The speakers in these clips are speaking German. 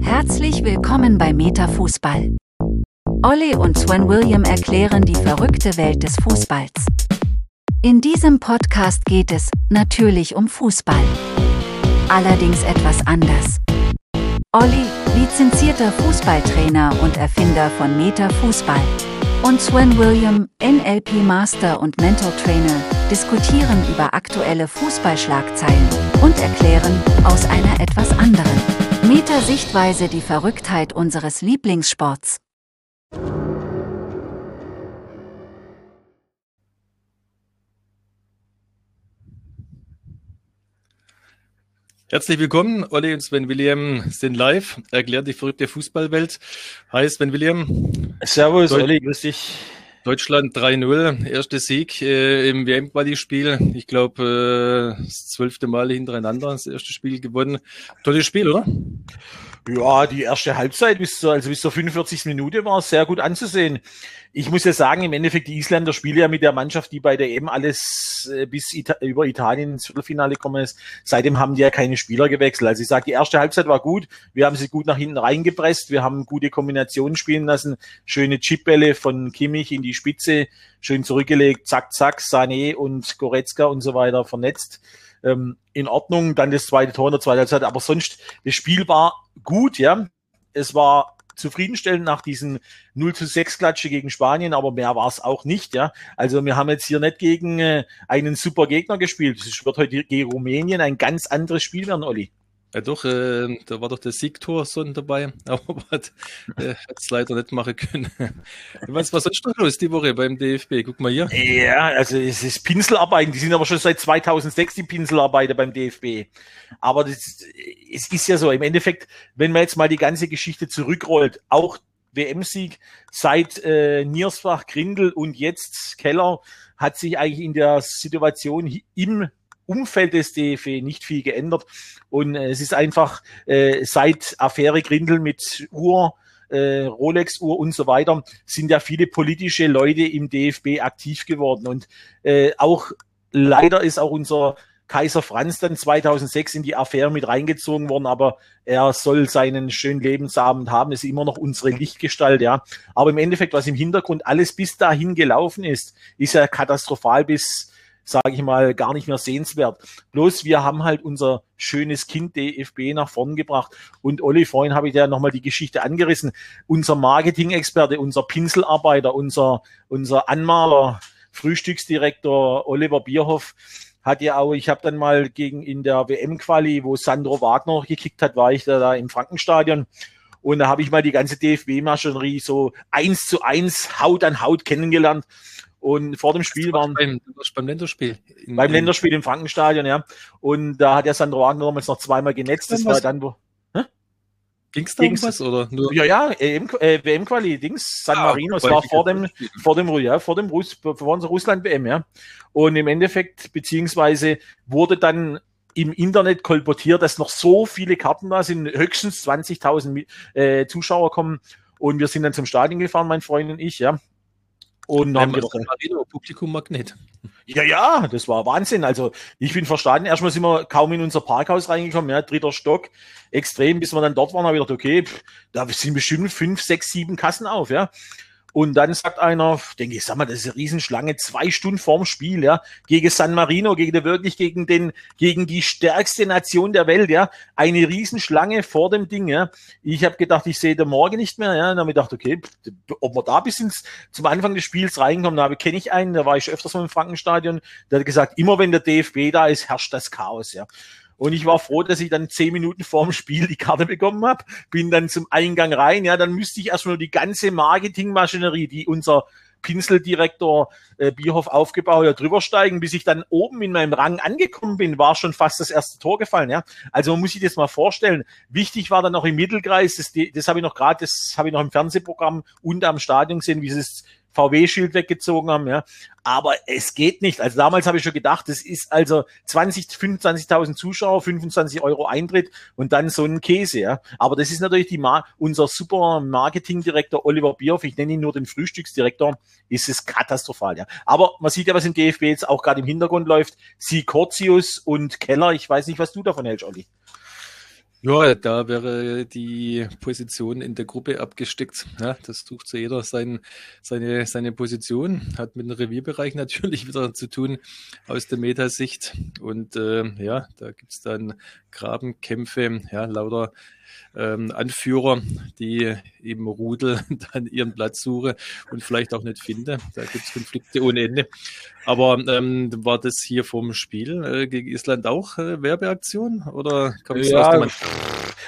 Herzlich willkommen bei Metafußball. Olli und Sven William erklären die verrückte Welt des Fußballs. In diesem Podcast geht es natürlich um Fußball. Allerdings etwas anders. Olli, lizenzierter Fußballtrainer und Erfinder von Metafußball. Und Sven William, NLP Master und Mental Trainer, diskutieren über aktuelle Fußballschlagzeilen und erklären aus einer etwas anderen Meta-Sichtweise die Verrücktheit unseres Lieblingssports. Herzlich willkommen, Olli und Sven William sind live, erklärt die verrückte Fußballwelt. Hi Sven William. Servus, Deut Olli, grüß dich. Deutschland 3-0, erster Sieg äh, im WM-Quali-Spiel. Ich glaube, äh, das zwölfte Mal hintereinander das erste Spiel gewonnen. Tolles Spiel, oder? Ja, die erste Halbzeit bis zur, also bis zur 45. Minute war sehr gut anzusehen. Ich muss ja sagen, im Endeffekt, die Isländer spielen ja mit der Mannschaft, die bei der EM alles äh, bis Ita über Italien ins Viertelfinale gekommen ist. Seitdem haben die ja keine Spieler gewechselt. Also ich sage, die erste Halbzeit war gut. Wir haben sie gut nach hinten reingepresst. Wir haben gute Kombinationen spielen lassen. Schöne Chipbälle von Kimmich in die Spitze. Schön zurückgelegt. Zack, zack. Sané und Goretzka und so weiter vernetzt ähm, in Ordnung. Dann das zweite Tor in der zweiten Halbzeit. Aber sonst, das Spiel war gut, ja. Es war zufriedenstellend nach diesen 0 zu 6 Klatsche gegen Spanien, aber mehr war es auch nicht, ja. Also wir haben jetzt hier nicht gegen äh, einen super Gegner gespielt. Es wird heute gegen Rumänien ein ganz anderes Spiel werden, Olli. Ja doch, äh, da war doch der Siegtor Son dabei, aber hat äh, es leider nicht machen können. Was war sonst noch los die Woche beim DFB? Guck mal hier. Ja, also es ist Pinselarbeiten, die sind aber schon seit 2006 die Pinselarbeiter beim DFB. Aber das, es ist ja so, im Endeffekt, wenn man jetzt mal die ganze Geschichte zurückrollt, auch WM-Sieg seit äh, Niersbach, Grindel und jetzt Keller hat sich eigentlich in der Situation im Umfeld des DFB nicht viel geändert. Und äh, es ist einfach äh, seit Affäre Grindel mit Uhr, äh, Rolex-Uhr und so weiter, sind ja viele politische Leute im DFB aktiv geworden. Und äh, auch leider ist auch unser Kaiser Franz dann 2006 in die Affäre mit reingezogen worden, aber er soll seinen schönen Lebensabend haben. ist immer noch unsere Lichtgestalt, ja. Aber im Endeffekt, was im Hintergrund alles bis dahin gelaufen ist, ist ja katastrophal bis sage ich mal, gar nicht mehr sehenswert. Bloß wir haben halt unser schönes Kind DFB nach vorn gebracht. Und Olli, vorhin habe ich ja nochmal die Geschichte angerissen. Unser Marketing-Experte, unser Pinselarbeiter, unser, unser Anmaler, Frühstücksdirektor Oliver Bierhoff, hat ja auch, ich habe dann mal gegen in der WM-Quali, wo Sandro Wagner gekickt hat, war ich da, da im Frankenstadion. Und da habe ich mal die ganze DFB-Maschinerie so eins zu eins Haut an Haut kennengelernt. Und vor dem Spiel waren. Beim, beim Länderspiel. In, beim Länderspiel im Frankenstadion, ja. Und da hat ja Sandro Wagner damals noch zweimal genetzt. Das war dann, wo. Ging es da um was oder nur? Ja, ja, äh, WM-Quali, Dings, San ah, Marino, es war vor dem, vor dem, ja, vor dem Russ, vor unserer Russland-WM, ja. Und im Endeffekt, beziehungsweise wurde dann im Internet kolportiert, dass noch so viele Karten da sind, höchstens 20.000 äh, Zuschauer kommen. Und wir sind dann zum Stadion gefahren, mein Freund und ich, ja. Und haben gedacht, Marino, Publikum Magnet. Ja, ja, das war Wahnsinn. Also ich bin verstanden. Erstmal sind wir kaum in unser Parkhaus reingekommen, ja, dritter Stock, extrem, bis wir dann dort waren, habe ich gedacht, okay, pff, da sind bestimmt fünf, sechs, sieben Kassen auf, ja. Und dann sagt einer, denke ich, sag mal, das ist eine Riesenschlange, zwei Stunden vorm Spiel, ja, gegen San Marino, gegen wirklich gegen den, gegen die stärkste Nation der Welt, ja, eine Riesenschlange vor dem Ding, ja. Ich habe gedacht, ich sehe den morgen nicht mehr, ja, und dann habe ich gedacht, okay, ob wir da bis ins, zum Anfang des Spiels reinkommen, da habe kenne ich einen, da war ich öfters mal im Frankenstadion, der hat gesagt, immer wenn der DFB da ist, herrscht das Chaos, ja. Und ich war froh, dass ich dann zehn Minuten vorm Spiel die Karte bekommen habe. Bin dann zum Eingang rein. Ja, dann müsste ich erstmal die ganze Marketingmaschinerie, die unser Pinseldirektor äh, Bierhoff aufgebaut hat, drüber steigen, bis ich dann oben in meinem Rang angekommen bin, war schon fast das erste Tor gefallen. Ja, also man muss sich das mal vorstellen. Wichtig war dann noch im Mittelkreis, das, das habe ich noch gerade, das habe ich noch im Fernsehprogramm und am Stadion gesehen, wie es VW-Schild weggezogen haben, ja. Aber es geht nicht. Also damals habe ich schon gedacht, es ist also 20, 25.000 Zuschauer, 25 Euro Eintritt und dann so ein Käse, ja. Aber das ist natürlich die Mar unser super Marketingdirektor Oliver Bierhoff, ich nenne ihn nur den Frühstücksdirektor, ist es katastrophal, ja. Aber man sieht ja, was im DFB jetzt auch gerade im Hintergrund läuft. Sie Cortius und Keller, ich weiß nicht, was du davon hältst, Olli. Ja, da wäre die Position in der Gruppe abgesteckt. Ja, das sucht so jeder sein, seine, seine Position. Hat mit dem Revierbereich natürlich wieder zu tun aus der Metasicht. Und äh, ja, da gibt's dann Grabenkämpfe, ja, lauter ähm, Anführer, die im Rudel dann ihren Platz suchen und vielleicht auch nicht finden. Da gibt's Konflikte ohne Ende. Aber ähm, war das hier vom Spiel äh, gegen Island auch äh, Werbeaktion oder kommt es ja, aus der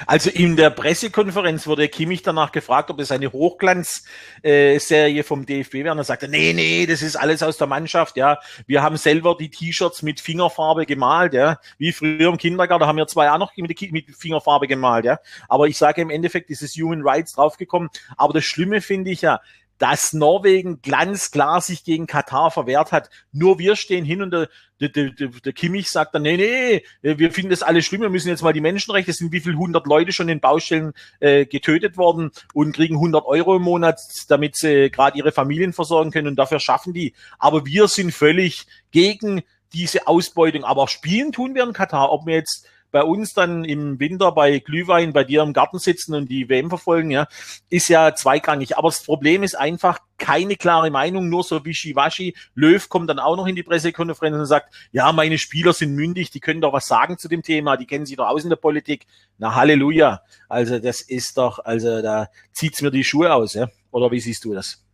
also in der Pressekonferenz wurde Kimmich danach gefragt, ob es eine Hochglanzserie vom DFB wäre. Und er sagte, nee, nee, das ist alles aus der Mannschaft, ja. Wir haben selber die T-Shirts mit Fingerfarbe gemalt, ja. Wie früher im Kindergarten haben wir zwei auch noch mit Fingerfarbe gemalt, ja. Aber ich sage im Endeffekt ist es Human Rights draufgekommen. Aber das Schlimme finde ich ja, dass Norwegen ganz klar sich gegen Katar verwehrt hat. Nur wir stehen hin und der, der, der, der Kimmich sagt dann, nee, nee, wir finden das alles schlimm, wir müssen jetzt mal die Menschenrechte, es sind wie viel hundert Leute schon in Baustellen äh, getötet worden und kriegen 100 Euro im Monat, damit sie gerade ihre Familien versorgen können und dafür schaffen die. Aber wir sind völlig gegen diese Ausbeutung. Aber spielen tun wir in Katar, ob wir jetzt bei uns dann im Winter bei Glühwein bei dir im Garten sitzen und die WM verfolgen, ja, ist ja zweigrangig. Aber das Problem ist einfach keine klare Meinung, nur so wischiwaschi. Löw kommt dann auch noch in die Pressekonferenz und sagt, ja, meine Spieler sind mündig, die können doch was sagen zu dem Thema, die kennen sich doch aus in der Politik. Na, Halleluja. Also das ist doch, also da zieht's mir die Schuhe aus, ja. Oder wie siehst du das?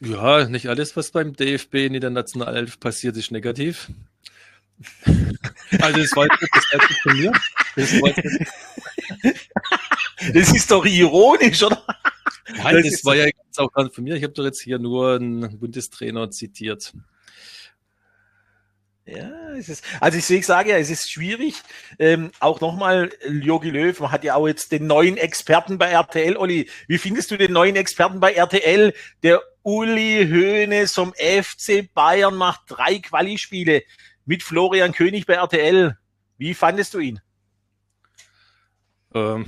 Ja, nicht alles, was beim DFB in der Nationalelf passiert, ist negativ. Also das war jetzt das von mir. Das, das ist doch ironisch, oder? Nein, das, das war ja jetzt auch gerade von mir. Ich habe doch jetzt hier nur einen Bundestrainer zitiert. Ja, es ist, also ich, sage ja, es ist schwierig. Ähm, auch nochmal, Jogi Löw man hat ja auch jetzt den neuen Experten bei RTL. Olli, wie findest du den neuen Experten bei RTL? Der Uli Hoeneß vom FC Bayern macht drei Quali-Spiele mit Florian König bei RTL. Wie fandest du ihn? Ähm,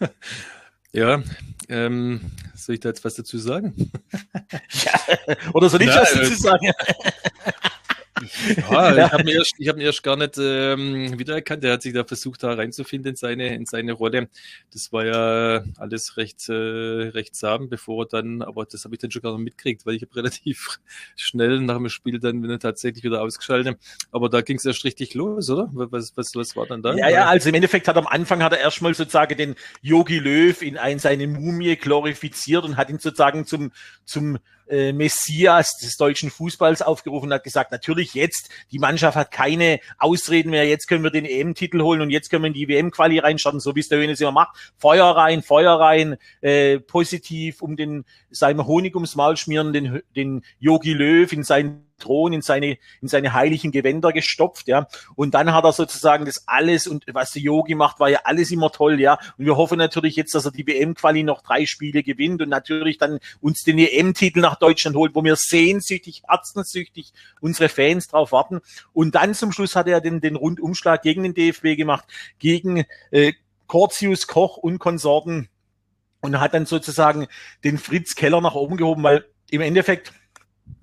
ja, ähm, soll ich da jetzt was dazu sagen? ja, oder soll ich Na, was dazu sagen? Ja, ich habe ihn, erst, hab ihn erst gar nicht ähm, wiedererkannt. Er hat sich da versucht, da reinzufinden in seine, in seine Rolle. Das war ja alles recht, äh, recht zahm, bevor er dann, aber das habe ich dann schon gar nicht mitgekriegt, weil ich habe relativ schnell nach dem Spiel dann wieder tatsächlich wieder ausgeschaltet. Aber da ging es erst richtig los, oder? Was, was, was war dann da? Ja, ja, also im Endeffekt hat am Anfang hat er erstmal sozusagen den Yogi Löw in ein, seine Mumie glorifiziert und hat ihn sozusagen zum, zum äh, Messias des deutschen Fußballs aufgerufen und hat gesagt, natürlich jetzt, die Mannschaft hat keine Ausreden mehr, jetzt können wir den EM-Titel holen und jetzt können wir in die WM-Quali reinstarten, so wie es der Hönes immer macht. Feuer rein, Feuer rein, äh, positiv um den seinem Honig ums Maul schmieren, den, Yogi Löw in seinen Thron in seine, in seine heiligen Gewänder gestopft, ja. Und dann hat er sozusagen das alles und was der Yogi macht, war ja alles immer toll, ja. Und wir hoffen natürlich jetzt, dass er die WM-Quali noch drei Spiele gewinnt und natürlich dann uns den EM-Titel nach Deutschland holt, wo wir sehnsüchtig, herzenssüchtig unsere Fans drauf warten. Und dann zum Schluss hat er den, den Rundumschlag gegen den DFB gemacht, gegen äh, Cortius Koch und Konsorten und hat dann sozusagen den Fritz Keller nach oben gehoben, weil im Endeffekt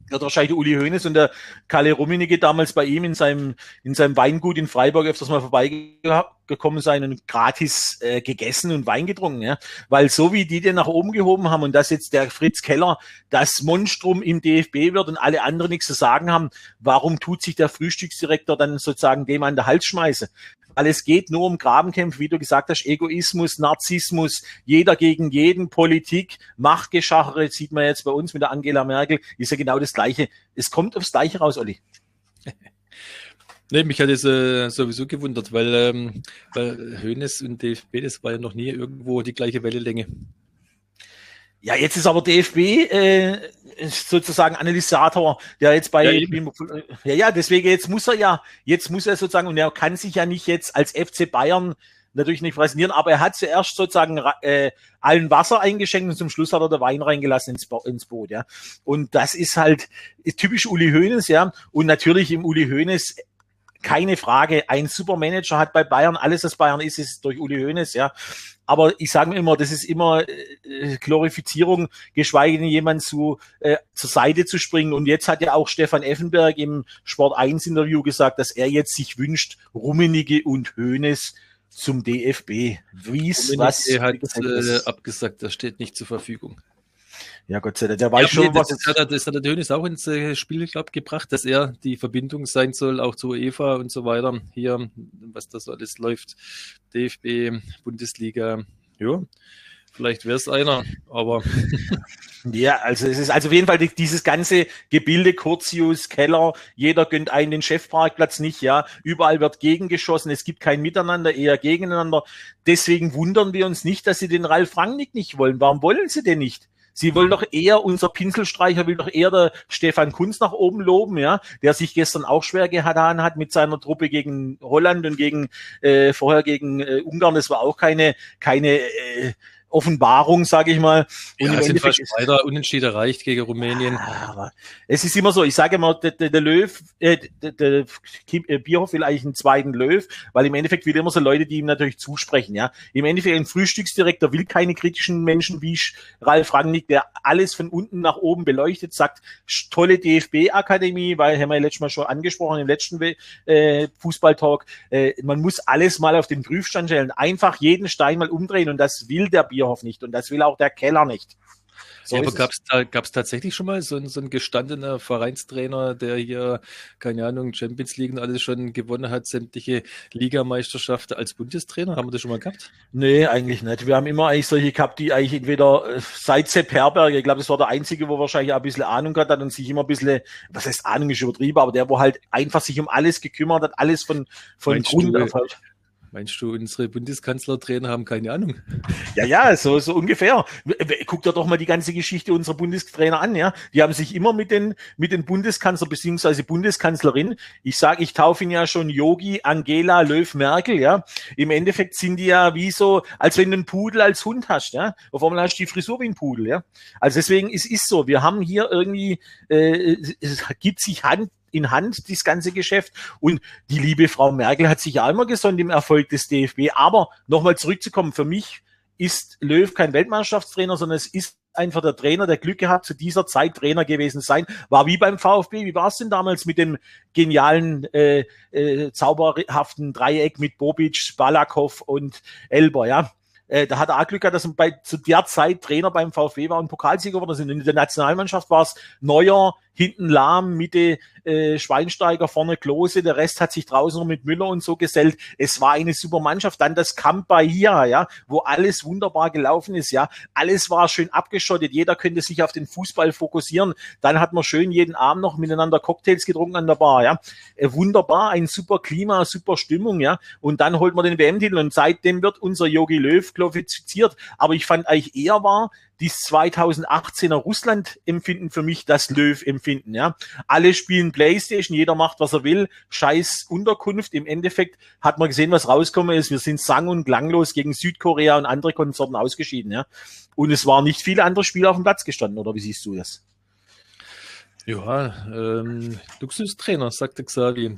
wird wahrscheinlich der Uli Hoeneß und der Kalle Rummenigge damals bei ihm in seinem, in seinem Weingut in Freiburg öfters mal vorbeigekommen sein und gratis äh, gegessen und Wein getrunken. Ja? Weil so wie die den nach oben gehoben haben und dass jetzt der Fritz Keller das Monstrum im DFB wird und alle anderen nichts zu sagen haben, warum tut sich der Frühstücksdirektor dann sozusagen dem an der Hals schmeißen? weil es geht nur um Grabenkämpfe, wie du gesagt hast, Egoismus, Narzissmus, jeder gegen jeden, Politik, Machtgeschachere, sieht man jetzt bei uns mit der Angela Merkel, ist ja genau das Gleiche. Es kommt aufs Gleiche raus, Olli. Nee, mich hat es äh, sowieso gewundert, weil, ähm, weil Hönes und DFB, das war ja noch nie irgendwo die gleiche Wellenlänge. Ja, jetzt ist aber DFB äh, sozusagen Analysator, der jetzt bei ja, ja, ja, deswegen jetzt muss er ja, jetzt muss er sozusagen und er kann sich ja nicht jetzt als FC Bayern natürlich nicht präsentieren, aber er hat zuerst sozusagen äh, allen Wasser eingeschenkt und zum Schluss hat er der Wein reingelassen ins, Bo ins Boot, ja. Und das ist halt ist typisch Uli Hoeneß, ja. Und natürlich im Uli Hoeneß keine Frage, ein Supermanager hat bei Bayern alles, was Bayern ist, ist durch Uli Hoeneß, ja. Aber ich sage mir immer, das ist immer äh, Glorifizierung, geschweige denn jemand zu, äh, zur Seite zu springen. Und jetzt hat ja auch Stefan Effenberg im Sport 1 Interview gesagt, dass er jetzt sich wünscht, Rummenige und Hoeneß zum DFB. Wie's, was hat äh, abgesagt, das steht nicht zur Verfügung. Ja, Gott sei Dank. Der weiß ja, schon, nee, was. Das hat, das hat der Dönis auch ins äh, Spiel, glaube gebracht, dass er die Verbindung sein soll, auch zu UEFA und so weiter. Hier, was das alles läuft. DFB, Bundesliga. Ja, vielleicht wäre es einer, aber. ja, also es ist also auf jeden Fall dieses ganze Gebilde, Curtius, Keller, jeder gönnt einen den Chefparkplatz nicht, ja. Überall wird gegengeschossen, es gibt kein Miteinander, eher gegeneinander. Deswegen wundern wir uns nicht, dass sie den Ralf Rangnick nicht wollen. Warum wollen sie denn nicht? Sie wollen doch eher, unser Pinselstreicher will doch eher der Stefan Kunz nach oben loben, ja, der sich gestern auch schwer getan hat mit seiner Truppe gegen Holland und gegen äh, vorher gegen äh, Ungarn. Das war auch keine, keine äh, Offenbarung, sage ich mal. Und ja, sind fast weiter unentschieden erreicht gegen Rumänien. Aber es ist immer so, ich sage immer, der, der, der Löw, äh, der, der äh, Bierhoff will eigentlich einen zweiten Löw, weil im Endeffekt wieder immer so Leute, die ihm natürlich zusprechen. Ja, Im Endeffekt ein Frühstücksdirektor will keine kritischen Menschen wie Ralf Rangnick, der alles von unten nach oben beleuchtet, sagt, tolle DFB-Akademie, weil haben wir ja letztes Mal schon angesprochen im letzten äh, Fußballtalk, äh, man muss alles mal auf den Prüfstand stellen, einfach jeden Stein mal umdrehen und das will der Bierhoff Bierhoff nicht und das will auch der Keller nicht. So ja, aber gab es gab's tatsächlich schon mal so ein, so ein gestandener Vereinstrainer, der hier, keine Ahnung, Champions League und alles schon gewonnen hat, sämtliche Ligameisterschaften als Bundestrainer? Haben wir das schon mal gehabt? Nee, eigentlich nicht. Wir haben immer eigentlich solche gehabt, die eigentlich entweder äh, seit Sepp Herberger, ich glaube, das war der Einzige, wo wahrscheinlich auch ein bisschen Ahnung hat, hat und sich immer ein bisschen, was heißt Ahnung ist übertrieben, aber der, wo halt einfach sich um alles gekümmert hat, alles von, von Grund auf halt. Meinst du, unsere Bundeskanzlertrainer haben keine Ahnung? Ja, ja, so, so ungefähr. Guck dir doch mal die ganze Geschichte unserer Bundestrainer an, ja. Die haben sich immer mit den, mit den Bundeskanzler bzw. Bundeskanzlerin, ich sage, ich taufe ihn ja schon Yogi, Angela, Löw, Merkel, ja. Im Endeffekt sind die ja wie so, als wenn du einen Pudel als Hund hast, ja. Auf einmal hast du die Frisur wie ein Pudel, ja. Also deswegen ist es so, wir haben hier irgendwie, äh, es gibt sich Hand in Hand, das ganze Geschäft. Und die liebe Frau Merkel hat sich ja immer gesonnt im Erfolg des DFB. Aber nochmal zurückzukommen, für mich ist Löw kein Weltmannschaftstrainer, sondern es ist einfach der Trainer, der Glück gehabt, zu dieser Zeit Trainer gewesen sein. War wie beim VfB. Wie war es denn damals mit dem genialen, äh, äh, zauberhaften Dreieck mit Bobic, Balakov und Elber, ja? Äh, da hat er auch Glück gehabt, dass er bei, zu der Zeit Trainer beim VfB war und Pokalsieger geworden sind. In der Nationalmannschaft war es Neuer, hinten Lahm, Mitte äh, Schweinsteiger, vorne Klose, der Rest hat sich draußen noch mit Müller und so gesellt. Es war eine super Mannschaft. Dann das Camp hier, ja, wo alles wunderbar gelaufen ist, ja. Alles war schön abgeschottet, jeder könnte sich auf den Fußball fokussieren. Dann hat man schön jeden Abend noch miteinander Cocktails getrunken an der Bar, ja. Äh, wunderbar, ein super Klima, super Stimmung, ja. Und dann holt man den WM-Titel und seitdem wird unser Yogi Löw glorifiziert. Aber ich fand eigentlich eher war, dies 2018er Russland-Empfinden für mich das Löw-Empfinden. Ja, alle spielen PlayStation, jeder macht was er will. Scheiß Unterkunft. Im Endeffekt hat man gesehen, was rausgekommen ist. Wir sind sang- und klanglos gegen Südkorea und andere Konsorten ausgeschieden. Ja, und es waren nicht viele andere Spieler auf dem Platz gestanden. Oder wie siehst du das? Ja, ähm, Luxustrainer, sagte Xavi.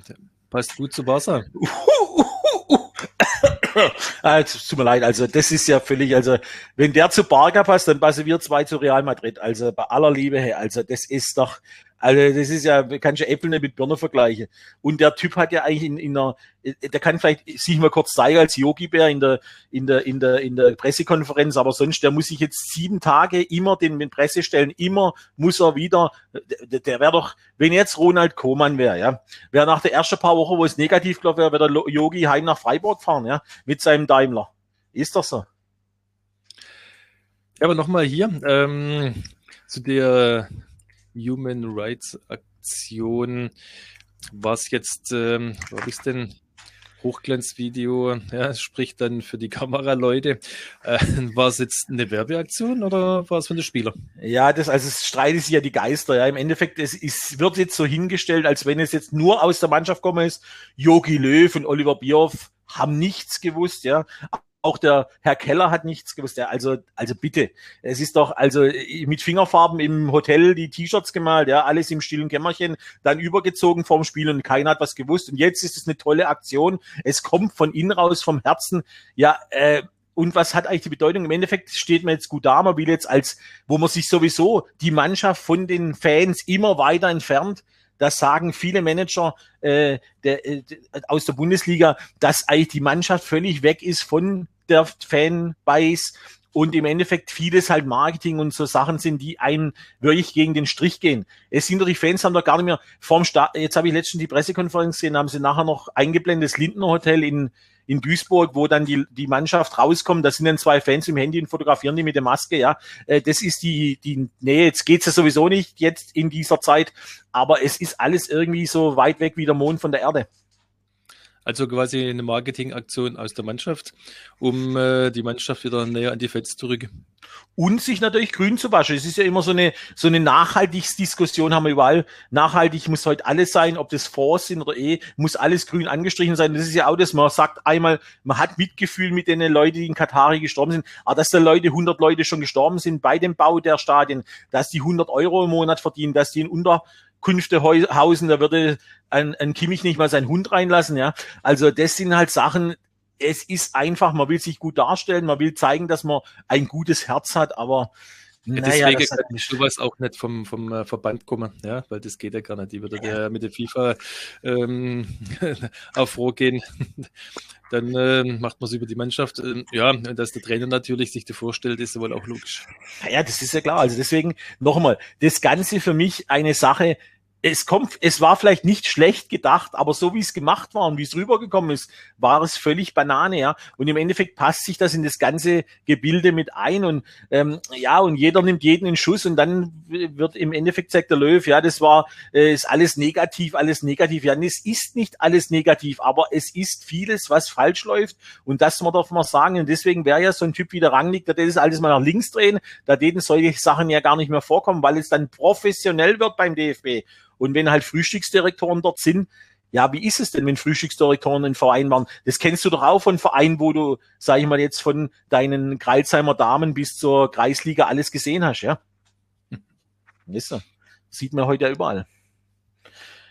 Passt gut zu Barca. ah, tut mir leid, also das ist ja völlig, also wenn der zu Barca passt, dann passen wir zwei zu Real Madrid. Also bei aller Liebe also das ist doch, also das ist ja, kannst du Äpfel nicht mit Birne vergleichen. Und der Typ hat ja eigentlich in, in einer, der kann vielleicht sich mal kurz zeigen als Yogi Bär in der, in der, in der, in der Pressekonferenz, aber sonst, der muss sich jetzt sieben Tage immer den mit Presse stellen, immer muss er wieder, der, der wäre doch, wenn jetzt Ronald Kohlmann wäre, ja, wäre nach der ersten paar Wochen, wo es negativ gelaufen wäre, wäre der Yogi heim nach Freiburg fahren, ja, mit seinem Daimler. Ist doch so. Ja, aber nochmal hier, ähm, zu der Human Rights Aktion. Was jetzt, ähm, wo ich denn? Hochglanzvideo, ja, spricht dann für die Kameraleute. Äh, war es jetzt eine Werbeaktion oder war es von den Spielern? Ja, das, also es streiten sich ja die Geister. Ja, im Endeffekt, es ist, wird jetzt so hingestellt, als wenn es jetzt nur aus der Mannschaft kommen ist. Yogi Löw und Oliver Bierhoff haben nichts gewusst, ja. Auch der Herr Keller hat nichts gewusst. Also, also bitte. Es ist doch, also mit Fingerfarben im Hotel die T-Shirts gemalt, ja, alles im stillen Kämmerchen, dann übergezogen vorm Spiel und keiner hat was gewusst. Und jetzt ist es eine tolle Aktion. Es kommt von innen raus, vom Herzen. Ja, äh, und was hat eigentlich die Bedeutung? Im Endeffekt steht man jetzt gut da, man will jetzt als, wo man sich sowieso die Mannschaft von den Fans immer weiter entfernt, das sagen viele Manager äh, der, äh, aus der Bundesliga, dass eigentlich die Mannschaft völlig weg ist von der Fanbase und im Endeffekt vieles halt Marketing und so Sachen sind, die einen wirklich gegen den Strich gehen. Es sind doch die Fans haben doch gar nicht mehr vorm Start, jetzt habe ich letztens die Pressekonferenz gesehen, haben sie nachher noch eingeblendet, das Lindner Hotel in, in Duisburg, wo dann die, die Mannschaft rauskommt, da sind dann zwei Fans im Handy und fotografieren die mit der Maske, ja. Äh, das ist die, die, nee, jetzt geht's ja sowieso nicht jetzt in dieser Zeit, aber es ist alles irgendwie so weit weg wie der Mond von der Erde. Also quasi eine Marketingaktion aus der Mannschaft, um äh, die Mannschaft wieder näher an die Fans zu rücken. Und sich natürlich grün zu waschen. Es ist ja immer so eine, so eine Nachhaltigsdiskussion, haben wir überall. Nachhaltig muss heute alles sein, ob das Fonds sind oder eh, muss alles grün angestrichen sein. Das ist ja auch das, man sagt einmal, man hat Mitgefühl mit den Leuten, die in Katari gestorben sind, aber dass da Leute, 100 Leute schon gestorben sind bei dem Bau der Stadien, dass die 100 Euro im Monat verdienen, dass die in unter Künftehausen, da würde ein, ein Kimmich nicht mal seinen Hund reinlassen, ja. Also das sind halt Sachen, es ist einfach, man will sich gut darstellen, man will zeigen, dass man ein gutes Herz hat, aber ja, naja, deswegen kann nicht sowas auch nicht vom, vom äh, Verband kommen, ja, weil das geht ja gar nicht. Die würde ja. der mit der FIFA ähm, auf Roh gehen. Dann äh, macht man es über die Mannschaft. Ähm, ja, dass der Trainer natürlich sich das vorstellt, ist wohl auch logisch. Ja, das ist ja klar. Also deswegen nochmal, das Ganze für mich eine Sache, es kommt, es war vielleicht nicht schlecht gedacht, aber so wie es gemacht war und wie es rübergekommen ist, war es völlig Banane, ja. Und im Endeffekt passt sich das in das ganze Gebilde mit ein und ähm, ja, und jeder nimmt jeden in Schuss und dann wird im Endeffekt sagt der Löw, ja, das war, äh, ist alles negativ, alles negativ. Ja, es ist nicht alles negativ, aber es ist vieles, was falsch läuft und das man darf sagen. Und deswegen wäre ja so ein Typ wie der Rangnick, der das alles mal nach links drehen, da denen solche Sachen ja gar nicht mehr vorkommen, weil es dann professionell wird beim DFB. Und wenn halt Frühstücksdirektoren dort sind, ja, wie ist es denn, wenn Frühstücksdirektoren in Verein waren? Das kennst du doch auch von Vereinen, wo du, sag ich mal, jetzt von deinen Kreilsheimer Damen bis zur Kreisliga alles gesehen hast, ja? Weißt du, sieht man heute ja überall.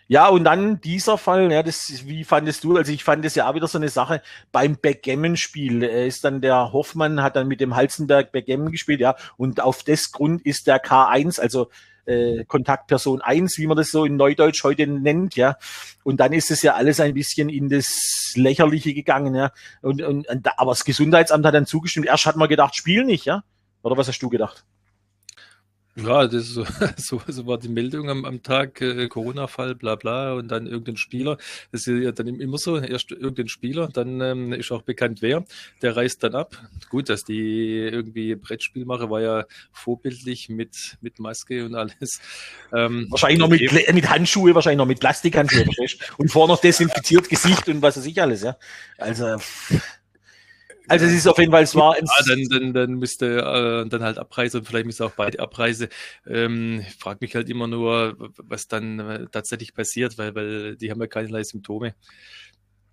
Ja, und dann dieser Fall, ja, das, wie fandest du? Also ich fand das ja auch wieder so eine Sache beim Backgammon-Spiel. Ist dann der Hoffmann, hat dann mit dem Halzenberg Backgammon gespielt, ja, und auf das Grund ist der K1, also äh, Kontaktperson eins, wie man das so in Neudeutsch heute nennt, ja. Und dann ist es ja alles ein bisschen in das Lächerliche gegangen, ja. Und, und, aber das Gesundheitsamt hat dann zugestimmt. Erst hat man gedacht, spiel nicht, ja. Oder was hast du gedacht? Ja, das so, so, so war die Meldung am, am Tag, äh, Corona-Fall, bla bla, und dann irgendein Spieler. Das ist ja dann immer so, erst irgendein Spieler, dann ähm, ist auch bekannt wer, der reist dann ab. Gut, dass die irgendwie Brettspiel machen, war ja vorbildlich mit, mit Maske und alles. Ähm, wahrscheinlich noch mit, mit Handschuhe, wahrscheinlich noch mit Plastikhandschuhe, und vorne noch desinfiziert Gesicht und was weiß ich alles, ja. Also. Also es ist auf jeden Fall, es war... Ja, dann, dann, dann müsste äh, dann halt Abreise und vielleicht müsste auch beide Abreise. Ähm, ich frage mich halt immer nur, was dann äh, tatsächlich passiert, weil, weil die haben ja keinerlei Symptome.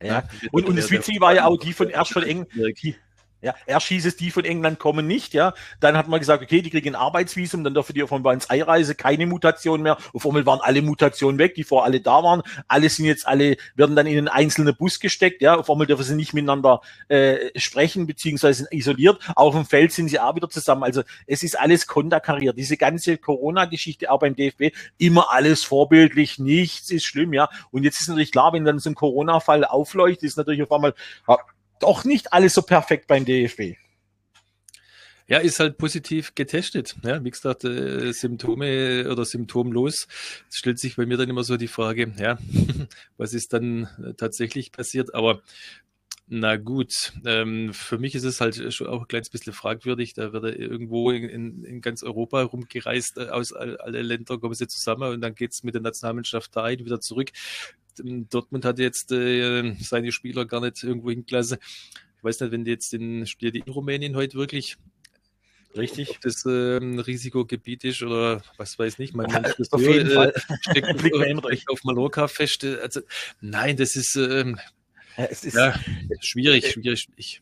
Ja, ja und, und das Witzige war ja auch die von erst von Eng, die, ja, erst hieß es, die von England kommen nicht, ja. Dann hat man gesagt, okay, die kriegen ein Arbeitsvisum, dann dürfen die auf einmal ins Eireise, keine Mutation mehr. Auf einmal waren alle Mutationen weg, die vorher alle da waren. Alle sind jetzt alle, werden dann in einen einzelnen Bus gesteckt, ja. Auf einmal dürfen sie nicht miteinander äh, sprechen, beziehungsweise isoliert. Auf dem Feld sind sie auch wieder zusammen. Also es ist alles konterkariert. Diese ganze Corona-Geschichte auch beim DFB, immer alles vorbildlich, nichts ist schlimm, ja. Und jetzt ist natürlich klar, wenn dann so ein Corona-Fall aufleuchtet, ist natürlich auf einmal, doch nicht alles so perfekt beim DFB. Ja, ist halt positiv getestet. Ja, wie gesagt, äh, Symptome oder symptomlos. Es stellt sich bei mir dann immer so die Frage, ja, was ist dann äh, tatsächlich passiert? Aber na gut, ähm, für mich ist es halt schon auch ein kleines bisschen fragwürdig. Da wird er irgendwo in, in, in ganz Europa rumgereist, äh, aus all, alle Länder kommen sie zusammen und dann geht's mit der Nationalmannschaft dahin wieder zurück. Dortmund hat jetzt äh, seine Spieler gar nicht irgendwo hingelassen. Ich weiß nicht, wenn die jetzt in, spielt in Rumänien heute wirklich Richtig. Ob das äh, ein Risikogebiet ist oder was weiß nicht. Man ja, auf jeden äh, Fall. steckt auf Mallorca fest. Also, nein, das ist, ähm, ja, ist ja, schwierig, schwierig, schwierig.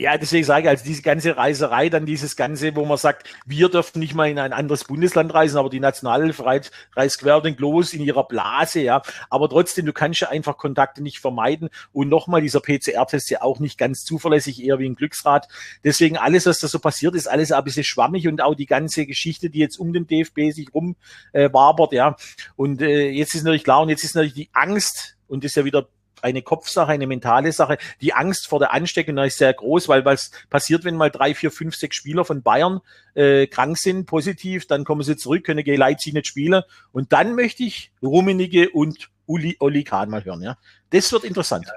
Ja, deswegen sage ich, also diese ganze Reiserei, dann dieses Ganze, wo man sagt, wir dürfen nicht mal in ein anderes Bundesland reisen, aber die Nationalelf reist quer den Globus in ihrer Blase, ja. Aber trotzdem, du kannst ja einfach Kontakte nicht vermeiden. Und nochmal, dieser PCR-Test ja auch nicht ganz zuverlässig, eher wie ein Glücksrad. Deswegen alles, was da so passiert, ist alles ein bisschen schwammig und auch die ganze Geschichte, die jetzt um den DFB sich rum äh, wabert, ja. Und äh, jetzt ist natürlich klar, und jetzt ist natürlich die Angst, und das ist ja wieder eine Kopfsache, eine mentale Sache. Die Angst vor der Ansteckung ist sehr groß, weil was passiert, wenn mal drei, vier, fünf, sechs Spieler von Bayern äh, krank sind, positiv, dann kommen sie zurück, können gegen Leipzig nicht spielen. Und dann möchte ich Rummenigge und Uli, Oli Kahn mal hören. Ja, das wird interessant. Ja.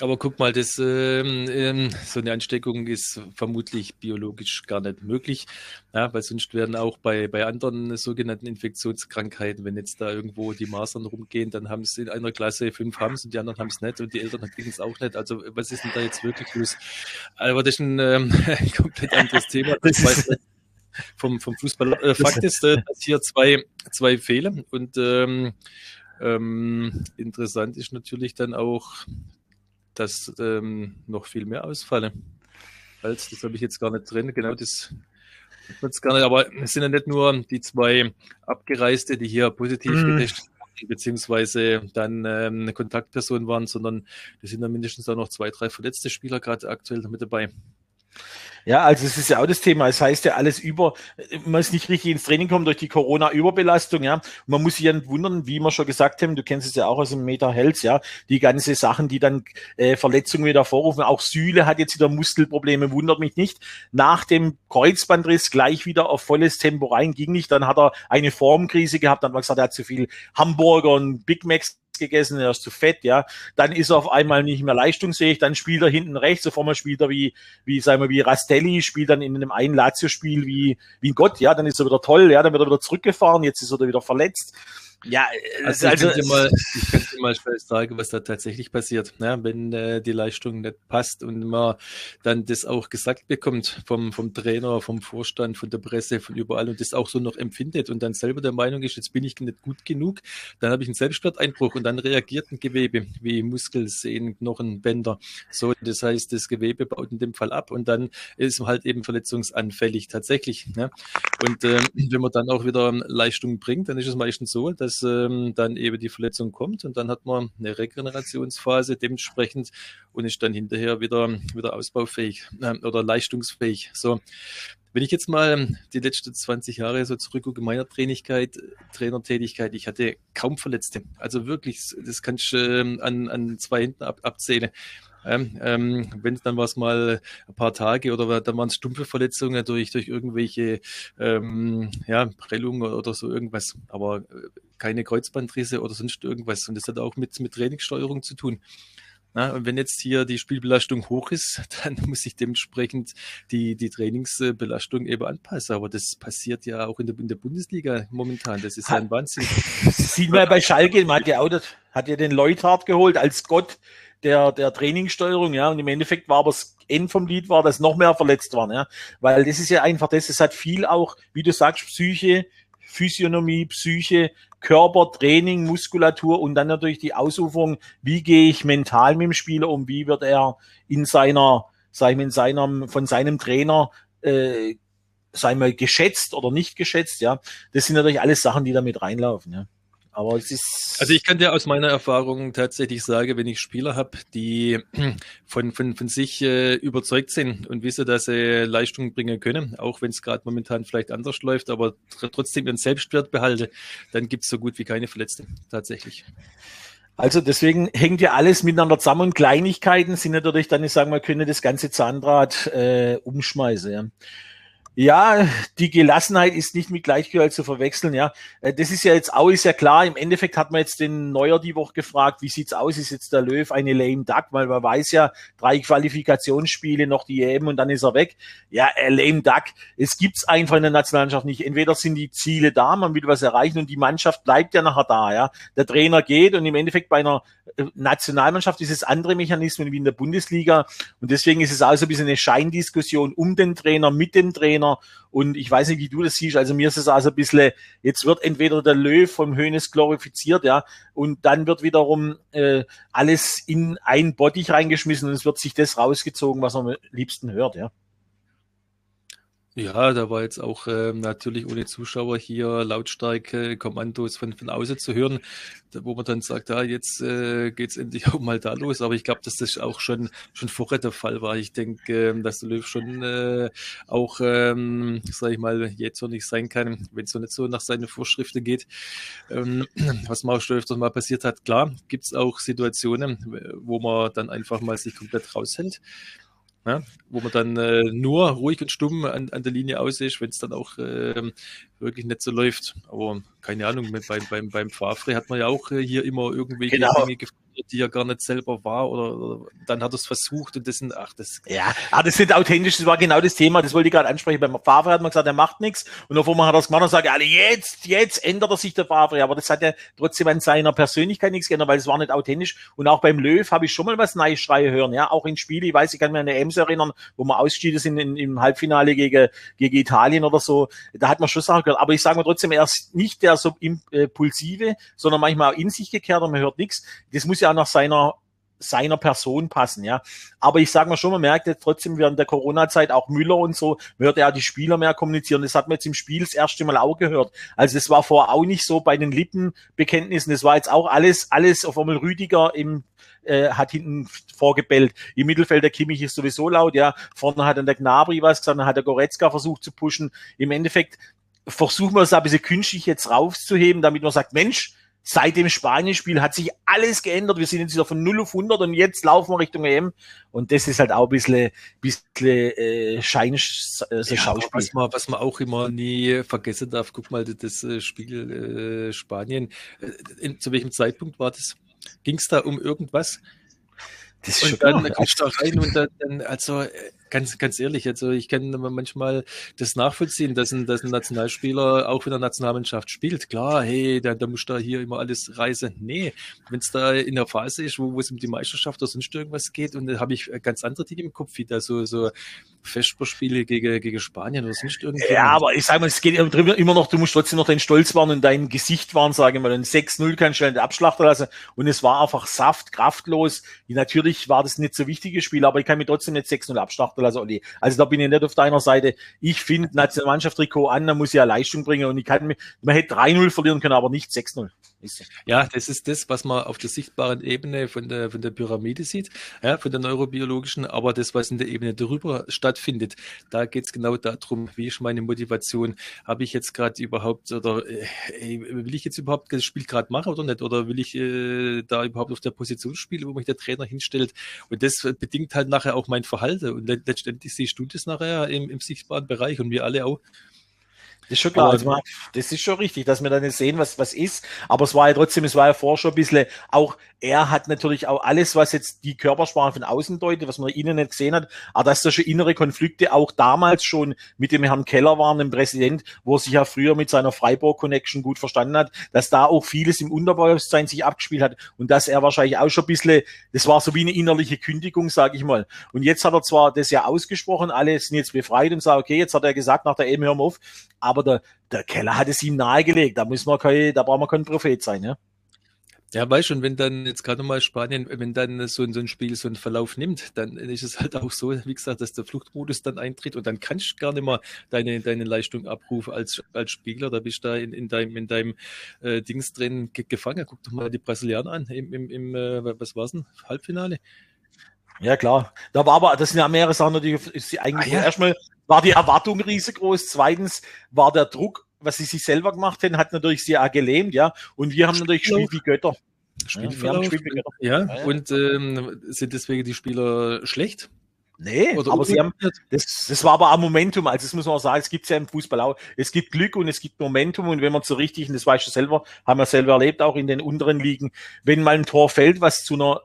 Aber guck mal, das, ähm, ähm, so eine Ansteckung ist vermutlich biologisch gar nicht möglich, ja, weil sonst werden auch bei, bei anderen sogenannten Infektionskrankheiten, wenn jetzt da irgendwo die Masern rumgehen, dann haben sie in einer Klasse fünf haben und die anderen haben es nicht und die Eltern kriegen es auch nicht. Also was ist denn da jetzt wirklich los? Aber das ist ein ähm, komplett anderes Thema. Weiß vom, vom Fußball. Äh, Fakt ist, äh, dass hier zwei, zwei Fehler und ähm, ähm, interessant ist natürlich dann auch, dass ähm, noch viel mehr ausfallen. Als, das habe ich jetzt gar nicht drin. Genau das jetzt gar nicht. Aber es sind ja nicht nur die zwei Abgereiste, die hier positiv mm. getestet wurden, beziehungsweise dann ähm, eine Kontaktperson waren, sondern es sind da mindestens auch noch zwei, drei verletzte Spieler gerade aktuell mit dabei. Ja, also es ist ja auch das Thema. Es heißt ja alles über, man ist nicht richtig ins Training kommen durch die Corona-Überbelastung, ja. Und man muss sich ja nicht wundern, wie wir schon gesagt haben, du kennst es ja auch aus dem Meta Health, ja, die ganze Sachen, die dann äh, Verletzungen wieder vorrufen. Auch Sühle hat jetzt wieder Muskelprobleme, wundert mich nicht. Nach dem Kreuzbandriss gleich wieder auf volles Tempo rein, ging nicht. Dann hat er eine Formkrise gehabt, dann hat man gesagt, er hat zu viel Hamburger und Big Macs gegessen, er ist zu fett, ja. Dann ist er auf einmal nicht mehr leistungsfähig, dann spielt er hinten rechts, auf einmal spielt er wie, wie, sagen wir, wie Rastelli, spielt dann in einem einen Lazio-Spiel wie, wie Gott, ja, dann ist er wieder toll, ja, dann wird er wieder zurückgefahren, jetzt ist er wieder verletzt. Ja, also, also ich, könnte mal, ich könnte mal schnell sagen, was da tatsächlich passiert, ne? wenn äh, die Leistung nicht passt und man dann das auch gesagt bekommt vom, vom Trainer, vom Vorstand, von der Presse, von überall und das auch so noch empfindet und dann selber der Meinung ist, jetzt bin ich nicht gut genug, dann habe ich einen Selbstwerteinbruch und dann reagiert ein Gewebe wie Muskel, Sehnen, Knochen, Bänder. So, das heißt, das Gewebe baut in dem Fall ab und dann ist man halt eben verletzungsanfällig tatsächlich. Ne? Und äh, wenn man dann auch wieder Leistung bringt, dann ist es meistens so, dass bis ähm, dann eben die Verletzung kommt und dann hat man eine Regenerationsphase dementsprechend und ist dann hinterher wieder, wieder ausbaufähig äh, oder leistungsfähig. So, wenn ich jetzt mal die letzten 20 Jahre so zurückgucke, meiner Trainigkeit, Trainertätigkeit, ich hatte kaum Verletzte. Also wirklich, das kann ich äh, an, an zwei Händen ab, abzählen. Ähm, ähm, wenn dann war es mal ein paar Tage oder dann waren es stumpfe Verletzungen durch, durch irgendwelche ähm, ja, Prellungen oder so irgendwas, aber äh, keine Kreuzbandrisse oder sonst irgendwas. Und das hat auch mit, mit Trainingssteuerung zu tun. Na, und wenn jetzt hier die Spielbelastung hoch ist, dann muss ich dementsprechend die, die Trainingsbelastung eben anpassen. Aber das passiert ja auch in der, in der Bundesliga momentan. Das ist ja ein Wahnsinn. Sieht man bei Schalke, man hat ja, hat ja den Leuthard geholt als Gott der, der Trainingssteuerung, ja, und im Endeffekt war aber das End vom Lied war, dass noch mehr verletzt waren, ja, weil das ist ja einfach das, es hat viel auch, wie du sagst, Psyche, Physiognomie, Psyche, Körper, Training, Muskulatur und dann natürlich die Ausuferung, wie gehe ich mental mit dem Spieler um, wie wird er in seiner, mal, in seinem, von seinem Trainer, äh, sei mal geschätzt oder nicht geschätzt, ja. Das sind natürlich alles Sachen, die da mit reinlaufen, ja. Aber es ist. Also ich kann dir aus meiner Erfahrung tatsächlich sagen, wenn ich Spieler habe, die von, von, von sich äh, überzeugt sind und wissen, dass sie Leistung bringen können, auch wenn es gerade momentan vielleicht anders läuft, aber trotzdem ihren Selbstwert behalte, dann gibt es so gut wie keine Verletzte tatsächlich. Also deswegen hängt ja alles miteinander zusammen und Kleinigkeiten sind natürlich dann, ich sage mal, können das ganze Zahnrad äh, umschmeißen. Ja. Ja, die Gelassenheit ist nicht mit Gleichgehalt zu verwechseln, ja. Äh, das ist ja jetzt auch, ist ja klar. Im Endeffekt hat man jetzt den Neuer die Woche gefragt, wie sieht's aus? Ist jetzt der Löw eine lame duck? Weil man weiß ja, drei Qualifikationsspiele, noch die EM und dann ist er weg. Ja, äh, lame duck. Es gibt's einfach in der Nationalmannschaft nicht. Entweder sind die Ziele da, man will was erreichen und die Mannschaft bleibt ja nachher da, ja. Der Trainer geht und im Endeffekt bei einer äh, Nationalmannschaft ist es andere Mechanismen wie in der Bundesliga und deswegen ist es auch so ein bisschen eine Scheindiskussion um den Trainer, mit dem Trainer Trainer. Und ich weiß nicht, wie du das siehst. Also mir ist es also ein bisschen, jetzt wird entweder der Löw vom Hönes glorifiziert, ja, und dann wird wiederum äh, alles in ein Bottich reingeschmissen und es wird sich das rausgezogen, was man am liebsten hört, ja. Ja, da war jetzt auch ähm, natürlich ohne Zuschauer hier Lautstärke, Kommandos von, von außen zu hören, da, wo man dann sagt, ja, jetzt äh, geht's endlich auch mal da los. Aber ich glaube, dass das auch schon schon vorher der Fall war. Ich denke, ähm, dass der Löw schon äh, auch, ähm, sage ich mal, jetzt noch nicht sein kann, wenn es so nicht so nach seinen Vorschriften geht. Ähm, was mal schon öfters mal passiert hat, klar, gibt's auch Situationen, wo man dann einfach mal sich komplett raushält ja, wo man dann äh, nur ruhig und stumm an, an der Linie aus ist, wenn es dann auch äh, wirklich nicht so läuft. Aber keine Ahnung, mit, beim, beim, beim Favre hat man ja auch äh, hier immer irgendwelche genau. Dinge gefunden die er gar nicht selber war oder, oder dann hat er es versucht und das sind, ach, das. Ja, ah, das sind authentisch, das war genau das Thema, das wollte ich gerade ansprechen. Beim Favre hat man gesagt, er macht nichts und auf einmal hat er es gemacht und sagt, alle jetzt, jetzt ändert er sich der Favre, aber das hat ja trotzdem an seiner Persönlichkeit nichts geändert, weil es war nicht authentisch und auch beim Löw habe ich schon mal was Neues schreien hören, ja, auch in Spielen, ich weiß, ich kann mich an eine Ems erinnern, wo wir ausgeschieden sind in, im Halbfinale gegen, gegen Italien oder so, da hat man schon Sachen gehört, aber ich sage mal trotzdem, er ist nicht der so impulsive, sondern manchmal auch in sich gekehrt und man hört nichts. Das muss ja auch nach seiner seiner Person passen, ja. Aber ich sage mal schon, man merkt jetzt trotzdem während der Corona-Zeit auch Müller und so, hört ja die Spieler mehr kommunizieren. Das hat man jetzt im Spiel das erste Mal auch gehört. Also das war vorher auch nicht so bei den Lippenbekenntnissen. Das war jetzt auch alles, alles auf einmal Rüdiger im äh, hat hinten vorgebellt. Im Mittelfeld der Kimmich ist sowieso laut, ja. Vorne hat dann der Gnabry was gesagt, dann hat der Goretzka versucht zu pushen. Im Endeffekt versuchen wir es ein bisschen künstlich jetzt raufzuheben, damit man sagt, Mensch, seit dem Spanien-Spiel hat sich alles geändert. Wir sind jetzt wieder von 0 auf 100 und jetzt laufen wir Richtung EM. Und das ist halt auch ein bisschen, bisschen äh, Schein, äh, so ja, Schauspiel. Was man, was man auch immer nie vergessen darf, guck mal, das äh, Spiel äh, Spanien, äh, zu welchem Zeitpunkt war das? Ging es da um irgendwas? Das ist und dann kommst du rein und dann, also äh, ganz, ganz ehrlich, also ich kann manchmal das nachvollziehen, dass ein, dass ein Nationalspieler auch in der Nationalmannschaft spielt. Klar, hey, da, da muss da hier immer alles reisen. Nee, wenn es da in der Phase ist, wo, es um die Meisterschaft oder sonst irgendwas geht, und da habe ich ganz andere Dinge im Kopf, wie da so, so Festspiele gegen, gegen Spanien oder sonst irgendwas. Ja, aber ich sage mal, es geht immer noch, du musst trotzdem noch dein Stolz wahren und dein Gesicht wahren, sagen wir mal. Ein 6-0 kannst du schnell abschlachten lassen. Und es war einfach saft, kraftlos. Natürlich war das nicht so wichtiges Spiel, aber ich kann mich trotzdem nicht 6-0 abschlachten also Olli. Also da bin ich nicht auf deiner Seite. Ich finde Nationalmannschaft-Trikot an, da muss ich ja Leistung bringen und ich kann man hätte 3-0 verlieren können, aber nicht 6-0. Ja, das ist das, was man auf der sichtbaren Ebene von der, von der Pyramide sieht, ja, von der neurobiologischen, aber das, was in der Ebene darüber stattfindet, da geht es genau darum, wie ist meine Motivation, habe ich jetzt gerade überhaupt, oder äh, will ich jetzt überhaupt das Spiel gerade machen oder nicht, oder will ich äh, da überhaupt auf der Position spielen, wo mich der Trainer hinstellt? Und das bedingt halt nachher auch mein Verhalten. Und letztendlich siehst du das nachher im, im sichtbaren Bereich und wir alle auch. Das ist schon klar. Also, das ist schon richtig, dass wir dann nicht sehen, was, was ist. Aber es war ja trotzdem, es war ja vorher schon ein bisschen, auch er hat natürlich auch alles, was jetzt die Körpersprache von außen deutet, was man innen nicht gesehen hat, aber dass da schon innere Konflikte auch damals schon mit dem Herrn Keller waren, dem Präsident, wo er sich ja früher mit seiner Freiburg-Connection gut verstanden hat, dass da auch vieles im Unterbewusstsein sich abgespielt hat und dass er wahrscheinlich auch schon ein bisschen, das war so wie eine innerliche Kündigung, sage ich mal. Und jetzt hat er zwar das ja ausgesprochen, alle sind jetzt befreit und sagen, okay, jetzt hat er gesagt, nach der EM hören wir auf, aber der, der Keller hat es ihm nahegelegt. Da muss man kein, da braucht man kein Prophet sein, ja. Ja, weißt schon, wenn dann jetzt gerade mal Spanien, wenn dann so, so ein Spiel so einen Verlauf nimmt, dann ist es halt auch so, wie gesagt, dass der Fluchtmodus dann eintritt und dann kannst du gar nicht mehr deine, deine Leistung abrufen als, als Spieler. Da bist du da in, in deinem, in deinem äh, Dings drin gefangen. Guck doch mal die Brasilianer an im, im, im äh, was war's denn? Halbfinale. Ja, klar. Da war aber, das sind ja mehrere Sachen, die eigentlich ah, ja. erstmal war die Erwartung riesengroß. Zweitens war der Druck, was sie sich selber gemacht hätten, hat natürlich sie auch gelähmt, ja. Und wir haben natürlich gespielt wie Götter. Spielverlauf, ja, ja, ja, und ähm, sind deswegen die Spieler schlecht? Nee, Oder aber sie haben, das, das war aber auch Momentum, also das muss man auch sagen, es gibt ja im Fußball auch, es gibt Glück und es gibt Momentum und wenn man so richtig, und das weißt du selber, haben wir selber erlebt, auch in den unteren Ligen, wenn mal ein Tor fällt, was zu einer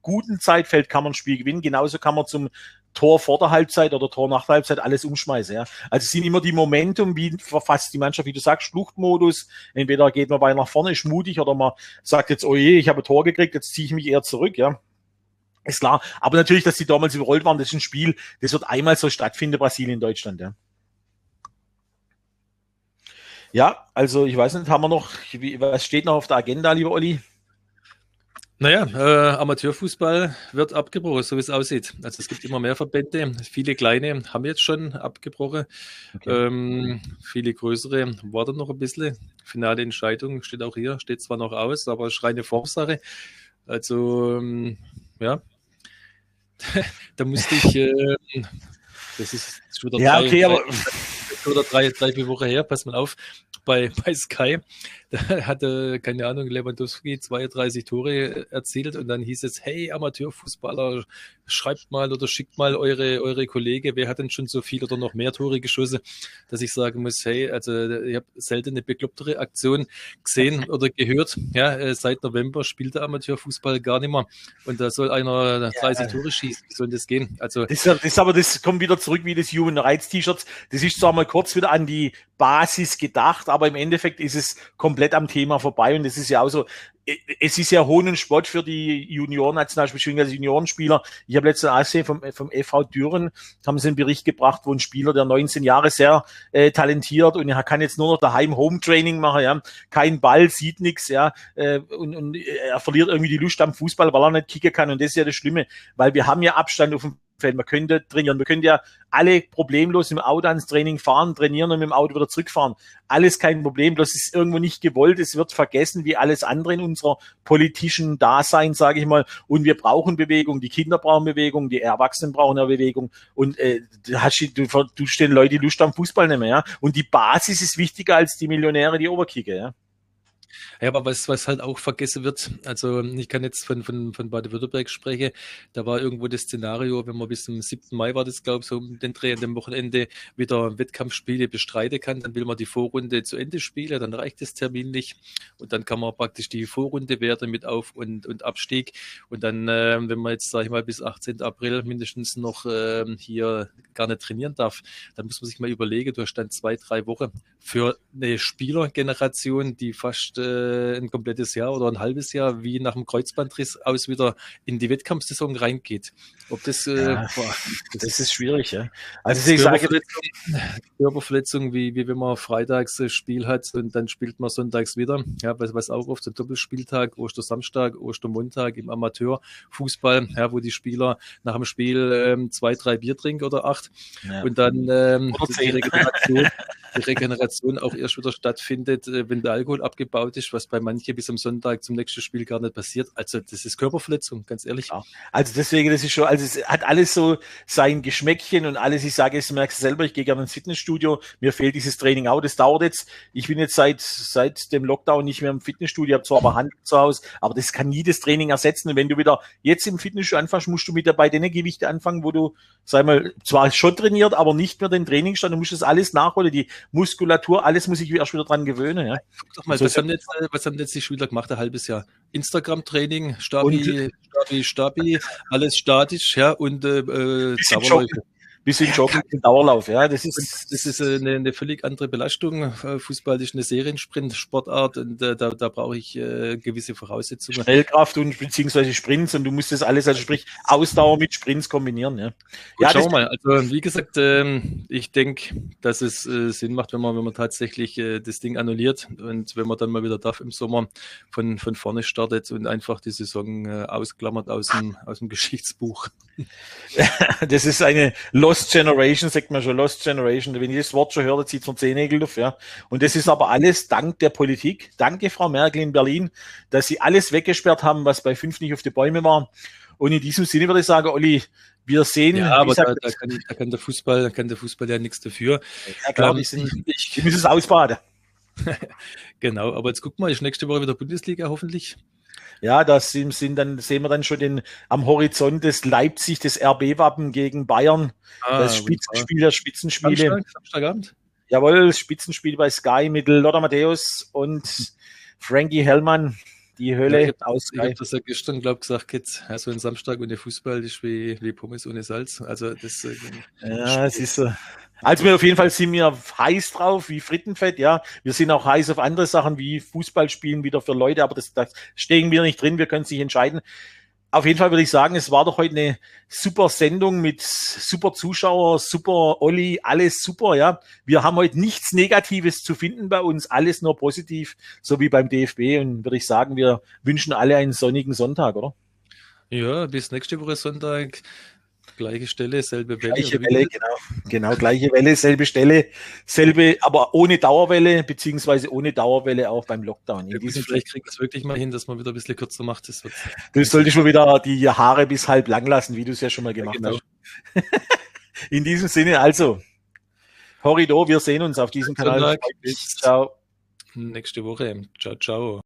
guten Zeit fällt, kann man ein Spiel gewinnen. Genauso kann man zum Tor vor der Halbzeit oder Tor nach der Halbzeit alles umschmeißen. Ja. Also es sind immer die Momentum, wie verfasst die Mannschaft, wie du sagst, Fluchtmodus. Entweder geht man bei nach vorne, ist mutig, oder man sagt jetzt, oh je, ich habe ein Tor gekriegt, jetzt ziehe ich mich eher zurück. Ja. Ist klar. Aber natürlich, dass die damals überrollt waren, das ist ein Spiel, das wird einmal so stattfinden, Brasilien, Deutschland. Ja. Ja, also ich weiß nicht, haben wir noch, was steht noch auf der Agenda, lieber Olli? Naja, äh, Amateurfußball wird abgebrochen, so wie es aussieht. Also es gibt immer mehr Verbände. Viele kleine haben jetzt schon abgebrochen. Okay. Ähm, viele größere warten noch ein bisschen. Finale Entscheidung steht auch hier, steht zwar noch aus, aber es ist reine Formsache. Also ähm, ja, da musste ich, äh, das ist schon wieder ja, drei, okay, drei, aber... oder drei, drei, vier Wochen her, pass mal auf, bei, bei Sky. Da hatte, keine Ahnung, Lewandowski 32 Tore erzielt und dann hieß es, hey, Amateurfußballer, schreibt mal oder schickt mal eure, eure Kollege, wer hat denn schon so viel oder noch mehr Tore geschossen, dass ich sagen muss, hey, also ich habe selten eine beklopptere Aktion gesehen oder gehört. Ja, äh, seit November spielt der Amateurfußball gar nicht mehr und da soll einer 30 ja. Tore schießen. Wie soll das gehen? Also das, das ist aber das kommt wieder zurück wie das Human Rights T-Shirts. Das ist zwar mal kurz wieder an die Basis gedacht, aber im Endeffekt ist es komplett am Thema vorbei und es ist ja auch so, es ist ja Hohn und Spott für die Junioren-Nationalspieler, also Juniorenspieler. Ich habe letztens gesehen vom, vom FV Düren, haben sie einen Bericht gebracht, wo ein Spieler, der 19 Jahre sehr äh, talentiert und er kann jetzt nur noch daheim Home-Training machen, ja, kein Ball, sieht nichts, ja, äh, und, und er verliert irgendwie die Lust am Fußball, weil er nicht kicken kann und das ist ja das Schlimme, weil wir haben ja Abstand auf dem Feld. Man könnte trainieren. Wir können ja alle problemlos im Auto ans Training fahren, trainieren und mit dem Auto wieder zurückfahren. Alles kein Problem. Das ist irgendwo nicht gewollt. Es wird vergessen, wie alles andere in unserer politischen Dasein, sage ich mal. Und wir brauchen Bewegung. Die Kinder brauchen Bewegung. Die Erwachsenen brauchen eine Bewegung. Und äh, du, du stehen Leute die Lust am Fußball nicht mehr. Ja? Und die Basis ist wichtiger als die Millionäre, die Oberkicke. Ja? Ja, aber was, was halt auch vergessen wird, also ich kann jetzt von, von, von Baden-Württemberg sprechen, da war irgendwo das Szenario, wenn man bis zum 7. Mai war das, glaube ich, so um den Dreh an dem Wochenende wieder Wettkampfspiele bestreiten kann, dann will man die Vorrunde zu Ende spielen, dann reicht es terminlich und dann kann man praktisch die Vorrunde Werte mit Auf- und, und Abstieg und dann, äh, wenn man jetzt, sage ich mal, bis 18. April mindestens noch äh, hier gar nicht trainieren darf, dann muss man sich mal überlegen, du hast dann zwei, drei Wochen für eine Spielergeneration, die fast äh, ein komplettes Jahr oder ein halbes Jahr wie nach dem Kreuzbandriss aus wieder in die Wettkampfsaison reingeht. Ob das, äh, ja, boah, das, das, ist schwierig, ja. Also ich sage Körperverletzung, wie, wie wenn man freitags ein Spiel hat und dann spielt man sonntags wieder. Ja, was, was auch oft ein Doppelspieltag, Ostersamstag, Ostermontag im Amateurfußball, ja, wo die Spieler nach dem Spiel ähm, zwei, drei Bier trinken oder acht ja. und dann ähm, die Regeneration die Regeneration auch erst wieder stattfindet, äh, wenn der Alkohol abgebaut ist, was bei manchen bis am Sonntag zum nächsten Spiel gar nicht passiert. Also das ist Körperverletzung, ganz ehrlich. Ja. Also deswegen, das ist schon, also es hat alles so sein Geschmäckchen und alles, ich sage es, merkst selber, ich gehe gerne ins Fitnessstudio, mir fehlt dieses Training auch, das dauert jetzt. Ich bin jetzt seit, seit dem Lockdown nicht mehr im Fitnessstudio, habe zwar aber Hand zu Hause, aber das kann nie das Training ersetzen. Und wenn du wieder jetzt im Fitnessstudio anfängst, musst du wieder bei den Gewichte anfangen, wo du, sag mal, zwar schon trainiert, aber nicht mehr den Trainingsstand, du musst das alles nachholen. Die Muskulatur, alles muss ich erst wieder dran gewöhnen. Ja. Guck mal, so was, haben jetzt, was haben jetzt die Schüler gemacht, ein halbes Jahr? Instagram-Training, Stabi, Stabi, Stabi, alles statisch, ja, und äh, äh Dauerläufe bisschen Joggen im Dauerlauf. Ja, das ist, das ist äh, eine, eine völlig andere Belastung. Äh, Fußball ist eine Seriensprint-Sportart und äh, da, da brauche ich äh, gewisse Voraussetzungen. Schnellkraft und beziehungsweise Sprints und du musst das alles, also sprich Ausdauer mit Sprints kombinieren. Ja, ja schau mal. Also wie gesagt, ähm, ich denke, dass es äh, Sinn macht, wenn man, wenn man tatsächlich äh, das Ding annulliert und wenn man dann mal wieder darf im Sommer von, von vorne startet und einfach die Saison äh, ausklammert aus dem, aus dem Geschichtsbuch. das ist eine Lost Generation, sagt man schon, Lost Generation. Wenn ich das Wort schon höre, zieht es von Zehennägel auf, ja. Und das ist aber alles dank der Politik. Danke, Frau Merkel in Berlin, dass sie alles weggesperrt haben, was bei fünf nicht auf die Bäume war. Und in diesem Sinne würde ich sagen, Olli, wir sehen. Ja, aber da, da, kann, da, kann, der Fußball, da kann der Fußball ja nichts dafür. Ja, klar, ähm, sind, ich, die müssen es ausbaden. genau, aber jetzt guck mal, ist nächste Woche wieder Bundesliga hoffentlich. Ja, das sind, sind dann, sehen wir dann schon den, am Horizont des Leipzig, des RB-Wappen gegen Bayern. Ah, das Spitzenspiel der Spitzenspiele. Samstag, Samstagabend? Jawohl, Spitzenspiel bei Sky mit Lothar Matthäus und Frankie Hellmann. Die Hölle ja, ich aus. Ich habe das ja gestern, glaube ich, gesagt, jetzt, also ein Samstag ohne Fußball ist wie, wie Pommes ohne Salz. Also das. Äh, ja, es ist so. Also wir auf jeden Fall sind wir heiß drauf, wie Frittenfett, ja. Wir sind auch heiß auf andere Sachen wie Fußballspielen wieder für Leute, aber das, das stehen wir nicht drin, wir können sich entscheiden. auf jeden Fall würde ich sagen, es war doch heute eine super Sendung mit super Zuschauer, super Olli, alles super, ja. Wir haben heute nichts Negatives zu finden bei uns, alles nur positiv, so wie beim DFB. Und würde ich sagen, wir wünschen alle einen sonnigen Sonntag, oder? Ja, bis nächste Woche Sonntag. Gleiche Stelle, selbe Welle. Gleiche Welle, genau. Genau, gleiche Welle, selbe Stelle, selbe, aber ohne Dauerwelle, beziehungsweise ohne Dauerwelle auch beim Lockdown. Ja, vielleicht kriegt es wirklich mal hin, dass man wieder ein bisschen kürzer macht. Das du solltest schon wieder die Haare bis halb lang lassen, wie du es ja schon mal gemacht ja, genau. hast. In diesem Sinne, also, Horrido, wir sehen uns auf diesem Kanal. Ciao. Nächste Woche. Ciao, ciao.